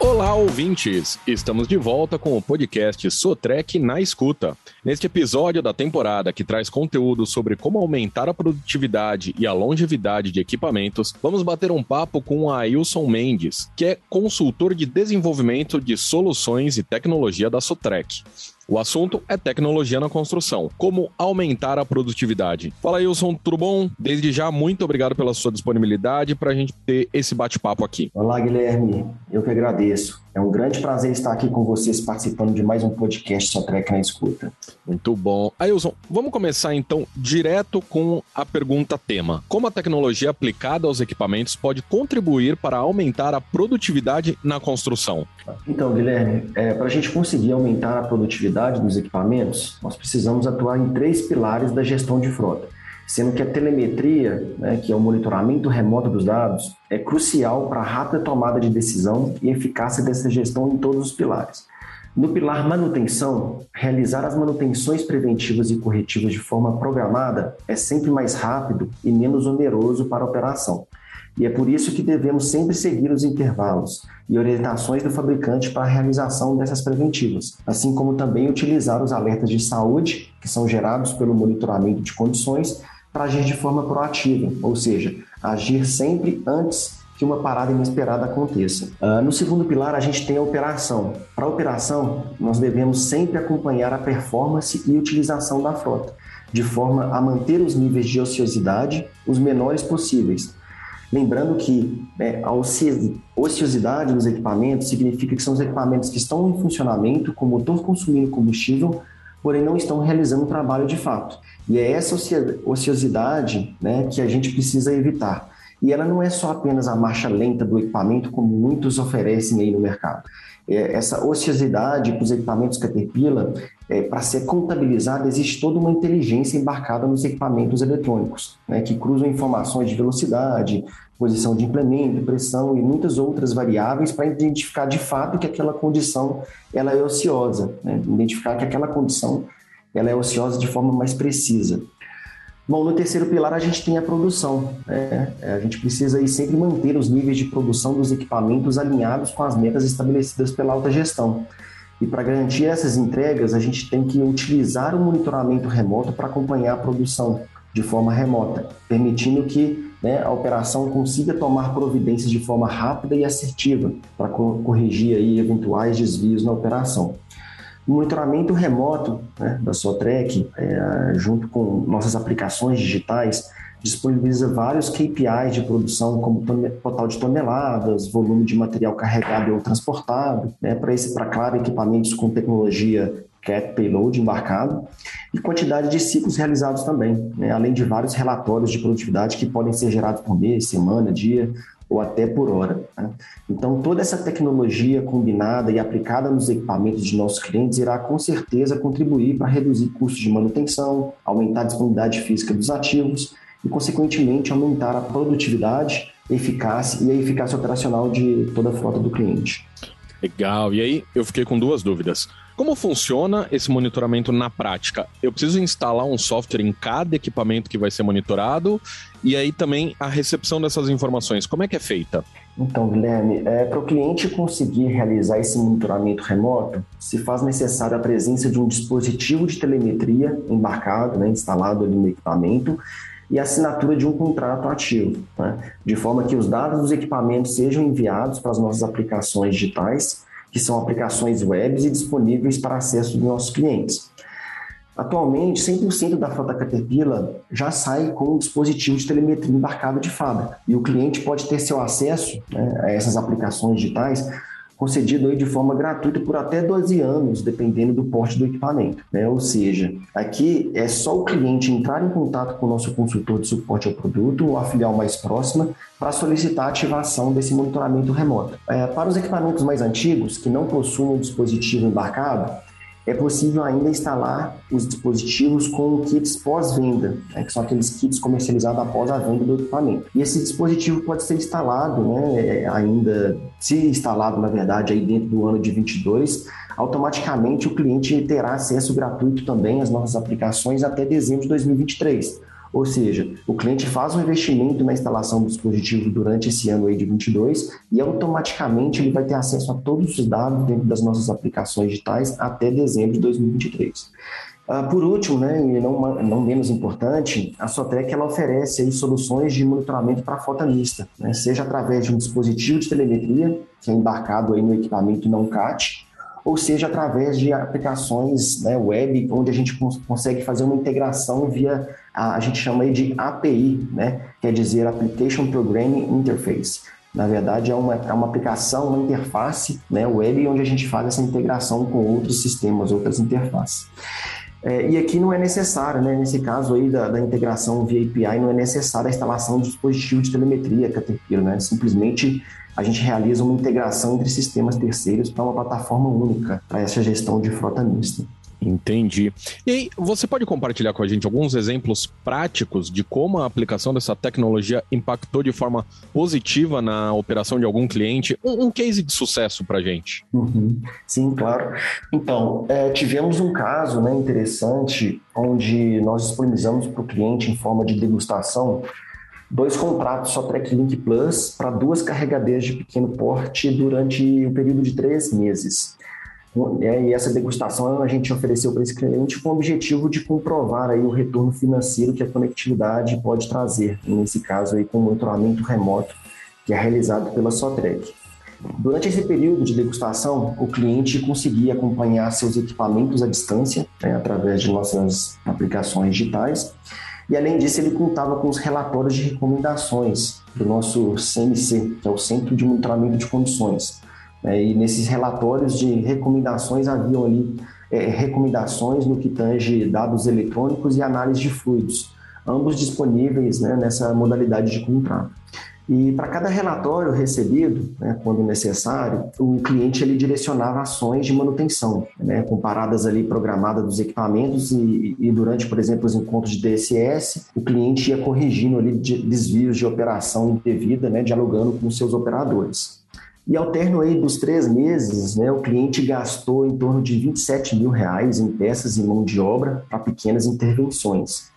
Olá, ouvintes! Estamos de volta com o podcast Sotrec na Escuta. Neste episódio da temporada que traz conteúdo sobre como aumentar a produtividade e a longevidade de equipamentos, vamos bater um papo com o Ailson Mendes, que é consultor de desenvolvimento de soluções e tecnologia da Sotrec. O assunto é tecnologia na construção. Como aumentar a produtividade. Fala, Wilson, tudo bom? Desde já, muito obrigado pela sua disponibilidade para a gente ter esse bate-papo aqui. Olá, Guilherme. Eu que agradeço. É um grande prazer estar aqui com vocês participando de mais um podcast Só Trek na Escuta. Muito bom. Ailson, vamos começar então direto com a pergunta tema. Como a tecnologia aplicada aos equipamentos pode contribuir para aumentar a produtividade na construção? Então, Guilherme, é, para a gente conseguir aumentar a produtividade dos equipamentos, nós precisamos atuar em três pilares da gestão de frota sendo que a telemetria, né, que é o monitoramento remoto dos dados, é crucial para a rápida tomada de decisão e eficácia dessa gestão em todos os pilares. No pilar manutenção, realizar as manutenções preventivas e corretivas de forma programada é sempre mais rápido e menos oneroso para a operação. E é por isso que devemos sempre seguir os intervalos e orientações do fabricante para a realização dessas preventivas, assim como também utilizar os alertas de saúde, que são gerados pelo monitoramento de condições, para agir de forma proativa, ou seja, agir sempre antes que uma parada inesperada aconteça. Uh, no segundo pilar, a gente tem a operação. Para a operação, nós devemos sempre acompanhar a performance e utilização da frota, de forma a manter os níveis de ociosidade os menores possíveis. Lembrando que né, a ociosidade dos equipamentos significa que são os equipamentos que estão em funcionamento, com o motor consumindo combustível, porém não estão realizando o trabalho de fato. E é essa ociosidade né, que a gente precisa evitar. E ela não é só apenas a marcha lenta do equipamento, como muitos oferecem aí no mercado. É, essa ociosidade para os equipamentos Caterpillar, é, para ser contabilizada, existe toda uma inteligência embarcada nos equipamentos eletrônicos, né, que cruzam informações de velocidade, posição de implemento, pressão e muitas outras variáveis para identificar de fato que aquela condição ela é ociosa, né, identificar que aquela condição ela é ociosa de forma mais precisa. Bom, no terceiro pilar a gente tem a produção. Né? A gente precisa aí sempre manter os níveis de produção dos equipamentos alinhados com as metas estabelecidas pela alta gestão. E para garantir essas entregas, a gente tem que utilizar o monitoramento remoto para acompanhar a produção de forma remota, permitindo que né, a operação consiga tomar providências de forma rápida e assertiva para corrigir aí eventuais desvios na operação. O monitoramento remoto né, da Sotrec, é, junto com nossas aplicações digitais, disponibiliza vários KPIs de produção, como total de toneladas, volume de material carregado ou transportado, né, para claro, equipamentos com tecnologia CAT Payload embarcado e quantidade de ciclos realizados também, né, além de vários relatórios de produtividade que podem ser gerados por mês, semana, dia ou até por hora. Né? Então, toda essa tecnologia combinada e aplicada nos equipamentos de nossos clientes irá com certeza contribuir para reduzir custos de manutenção, aumentar a disponibilidade física dos ativos e, consequentemente, aumentar a produtividade, eficácia e a eficácia operacional de toda a frota do cliente. Legal. E aí, eu fiquei com duas dúvidas. Como funciona esse monitoramento na prática? Eu preciso instalar um software em cada equipamento que vai ser monitorado e aí também a recepção dessas informações, como é que é feita? Então, Guilherme, é, para o cliente conseguir realizar esse monitoramento remoto, se faz necessária a presença de um dispositivo de telemetria embarcado, né, instalado ali no equipamento, e a assinatura de um contrato ativo, né, de forma que os dados dos equipamentos sejam enviados para as nossas aplicações digitais que são aplicações web e disponíveis para acesso dos nossos clientes. Atualmente, 100% da frota Caterpillar já sai com dispositivo de telemetria embarcado de fábrica. E o cliente pode ter seu acesso né, a essas aplicações digitais concedido aí de forma gratuita por até 12 anos, dependendo do porte do equipamento. Né? Ou seja, aqui é só o cliente entrar em contato com o nosso consultor de suporte ao produto ou a filial mais próxima para solicitar a ativação desse monitoramento remoto. É, para os equipamentos mais antigos, que não possuem um dispositivo embarcado, é possível ainda instalar os dispositivos com kits pós-venda, né, que são aqueles kits comercializados após a venda do equipamento. E esse dispositivo pode ser instalado, né, ainda, se instalado na verdade aí dentro do ano de 22, automaticamente o cliente terá acesso gratuito também às nossas aplicações até dezembro de 2023. Ou seja, o cliente faz um investimento na instalação do dispositivo durante esse ano aí de 22 e automaticamente ele vai ter acesso a todos os dados dentro das nossas aplicações digitais até dezembro de 2023. Uh, por último, né, e não, não menos importante, a Sotrec ela oferece aí soluções de monitoramento para frota mista, né, seja através de um dispositivo de telemetria, que é embarcado aí no equipamento não CAT, ou seja através de aplicações né, web, onde a gente cons consegue fazer uma integração via, a, a gente chama de API, né, quer dizer Application Programming Interface. Na verdade, é uma, é uma aplicação, uma interface né, web, onde a gente faz essa integração com outros sistemas, outras interfaces. É, e aqui não é necessário, né? nesse caso aí da, da, integração via API, não é necessária a instalação de dispositivo de telemetria Caterpillar, né? simplesmente a gente realiza uma integração entre sistemas terceiros para uma plataforma única para essa gestão de frota mista. Entendi. E aí, você pode compartilhar com a gente alguns exemplos práticos de como a aplicação dessa tecnologia impactou de forma positiva na operação de algum cliente? Um, um case de sucesso para a gente. Uhum. Sim, claro. Então, é, tivemos um caso né, interessante onde nós disponibilizamos para o cliente em forma de degustação dois contratos só TrackLink Plus para duas carregadeiras de pequeno porte durante um período de três meses. É, e essa degustação a gente ofereceu para esse cliente com o objetivo de comprovar aí o retorno financeiro que a conectividade pode trazer, nesse caso aí com o monitoramento remoto que é realizado pela Sotrec. Durante esse período de degustação, o cliente conseguia acompanhar seus equipamentos à distância, né, através de nossas aplicações digitais, e além disso, ele contava com os relatórios de recomendações do nosso CMC, que é o Centro de Monitoramento de Condições, é, e nesses relatórios de recomendações haviam ali é, recomendações no que tange dados eletrônicos e análise de fluidos, ambos disponíveis né, nessa modalidade de contrato. E para cada relatório recebido, né, quando necessário, o cliente ele direcionava ações de manutenção, né, ali programadas dos equipamentos e, e, durante, por exemplo, os encontros de DSS, o cliente ia corrigindo ali de desvios de operação indevida, né, dialogando com seus operadores. E ao término aí dos três meses, né, o cliente gastou em torno de 27 mil reais em peças e mão de obra para pequenas intervenções.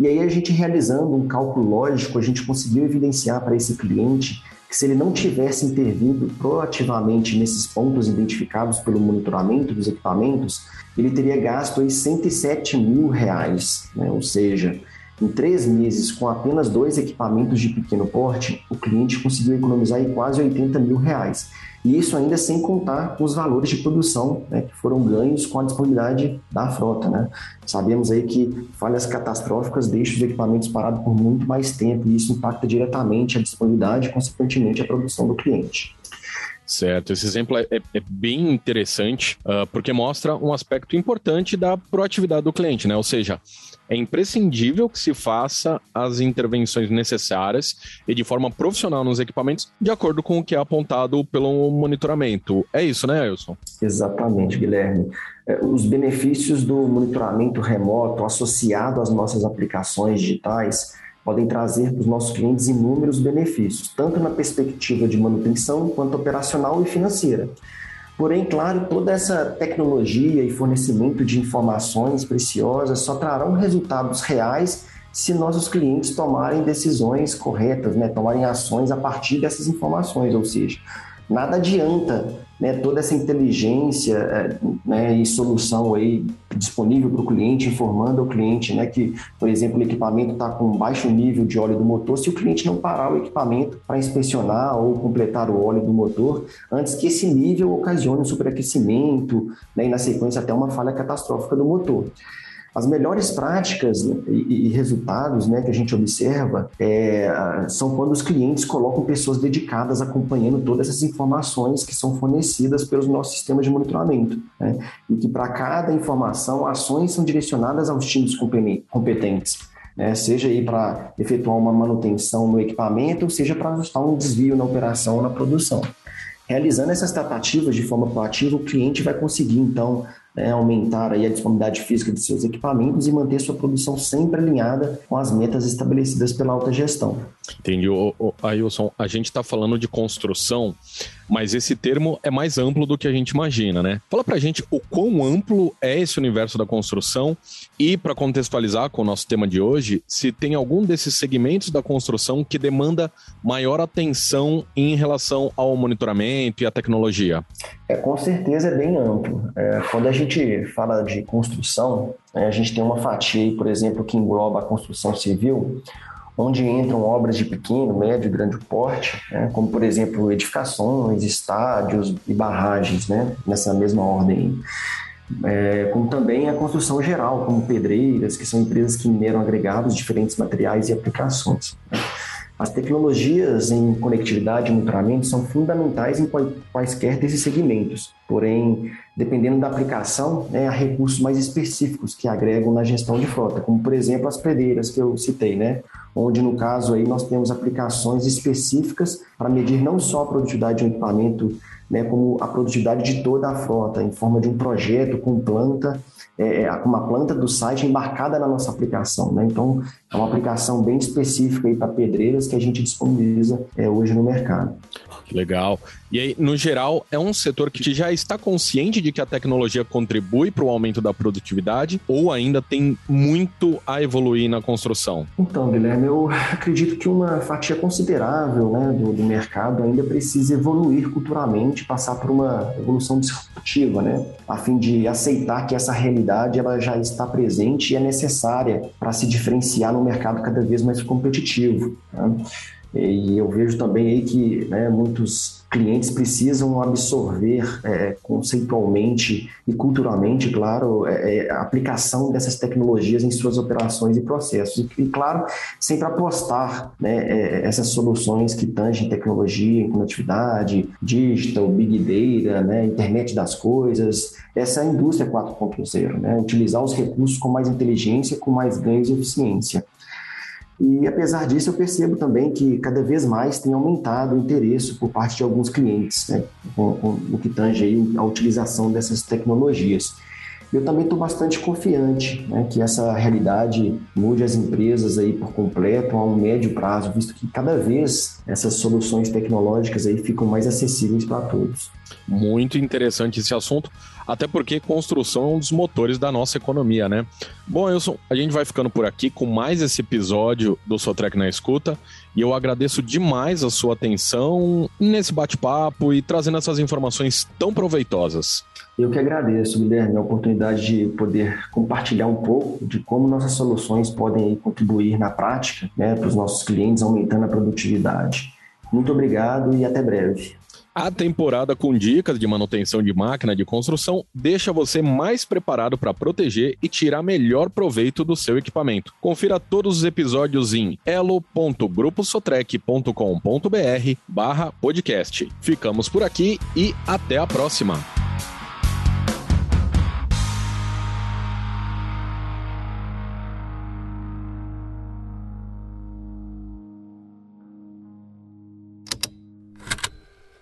E aí a gente realizando um cálculo lógico, a gente conseguiu evidenciar para esse cliente que se ele não tivesse intervindo proativamente nesses pontos identificados pelo monitoramento dos equipamentos, ele teria gasto aí 107 mil reais, né? ou seja, em três meses, com apenas dois equipamentos de pequeno porte, o cliente conseguiu economizar quase 80 mil reais. E isso ainda sem contar os valores de produção né, que foram ganhos com a disponibilidade da frota. Né? Sabemos aí que falhas catastróficas deixam os equipamentos parados por muito mais tempo e isso impacta diretamente a disponibilidade e, consequentemente, a produção do cliente. Certo, esse exemplo é, é, é bem interessante uh, porque mostra um aspecto importante da proatividade do cliente, né? Ou seja, é imprescindível que se faça as intervenções necessárias e de forma profissional nos equipamentos, de acordo com o que é apontado pelo monitoramento. É isso, né, Wilson? Exatamente, Guilherme. É, os benefícios do monitoramento remoto associado às nossas aplicações digitais podem trazer para os nossos clientes inúmeros benefícios, tanto na perspectiva de manutenção quanto operacional e financeira. Porém, claro, toda essa tecnologia e fornecimento de informações preciosas só trarão resultados reais se nossos clientes tomarem decisões corretas, né, tomarem ações a partir dessas informações, ou seja, nada adianta né, toda essa inteligência é, né, e solução aí disponível para o cliente, informando ao cliente né, que, por exemplo, o equipamento está com baixo nível de óleo do motor, se o cliente não parar o equipamento para inspecionar ou completar o óleo do motor, antes que esse nível ocasione um superaquecimento né, e, na sequência, até uma falha catastrófica do motor. As melhores práticas e, e resultados né, que a gente observa é, são quando os clientes colocam pessoas dedicadas acompanhando todas essas informações que são fornecidas pelos nossos sistemas de monitoramento. Né, e que para cada informação, ações são direcionadas aos times competentes. Né, seja aí para efetuar uma manutenção no equipamento, seja para ajustar um desvio na operação ou na produção. Realizando essas tratativas de forma proativa, o cliente vai conseguir, então, né, aumentar aí a disponibilidade física de seus equipamentos e manter sua produção sempre alinhada com as metas estabelecidas pela alta gestão. Entendi. O, o, Ailson, a gente está falando de construção, mas esse termo é mais amplo do que a gente imagina, né? Fala pra gente o quão amplo é esse universo da construção e, para contextualizar com o nosso tema de hoje, se tem algum desses segmentos da construção que demanda maior atenção em relação ao monitoramento e à tecnologia. É, com certeza é bem amplo. É, quando a gente fala de construção, é, a gente tem uma fatia, por exemplo, que engloba a construção civil, onde entram obras de pequeno, médio e grande porte, né, como, por exemplo, edificações, estádios e barragens, né, nessa mesma ordem. É, como também a construção geral, como pedreiras, que são empresas que mineram agregados, diferentes materiais e aplicações. Né. As tecnologias em conectividade e monitoramento são fundamentais em quaisquer desses segmentos, porém, dependendo da aplicação, né, há recursos mais específicos que agregam na gestão de frota, como, por exemplo, as pedreiras que eu citei, né, onde, no caso, aí, nós temos aplicações específicas para medir não só a produtividade de um equipamento, né, como a produtividade de toda a frota, em forma de um projeto com planta é, é uma planta do site embarcada na nossa aplicação. Né? Então, é uma aplicação bem específica para pedreiras que a gente disponibiliza é, hoje no mercado. Legal. E aí, no geral, é um setor que já está consciente de que a tecnologia contribui para o aumento da produtividade ou ainda tem muito a evoluir na construção? Então, Guilherme, eu acredito que uma fatia considerável né, do, do mercado ainda precisa evoluir culturalmente, passar por uma evolução disruptiva, né, a fim de aceitar que essa realidade ela já está presente e é necessária para se diferenciar no mercado cada vez mais competitivo. Né? E eu vejo também aí que né, muitos clientes precisam absorver é, conceitualmente e culturalmente, claro, é, é, a aplicação dessas tecnologias em suas operações e processos. E, claro, sempre apostar né, é, essas soluções que tangem tecnologia, conectividade, digital, big data, né, internet das coisas, essa é a indústria 4.0, né, utilizar os recursos com mais inteligência, com mais ganhos e eficiência. E apesar disso, eu percebo também que cada vez mais tem aumentado o interesse por parte de alguns clientes, né, com, com, no que tange aí a utilização dessas tecnologias. Eu também estou bastante confiante né, que essa realidade mude as empresas aí por completo a um médio prazo, visto que cada vez essas soluções tecnológicas aí ficam mais acessíveis para todos. Muito interessante esse assunto, até porque construção é um dos motores da nossa economia, né? Bom, Wilson, a gente vai ficando por aqui com mais esse episódio do Sotrec na Escuta e eu agradeço demais a sua atenção nesse bate-papo e trazendo essas informações tão proveitosas. Eu que agradeço, Guilherme, a oportunidade de poder compartilhar um pouco de como nossas soluções podem contribuir na prática né, para os nossos clientes, aumentando a produtividade. Muito obrigado e até breve. A temporada com dicas de manutenção de máquina de construção deixa você mais preparado para proteger e tirar melhor proveito do seu equipamento. Confira todos os episódios em elo.gruposotrec.com.br barra podcast. Ficamos por aqui e até a próxima!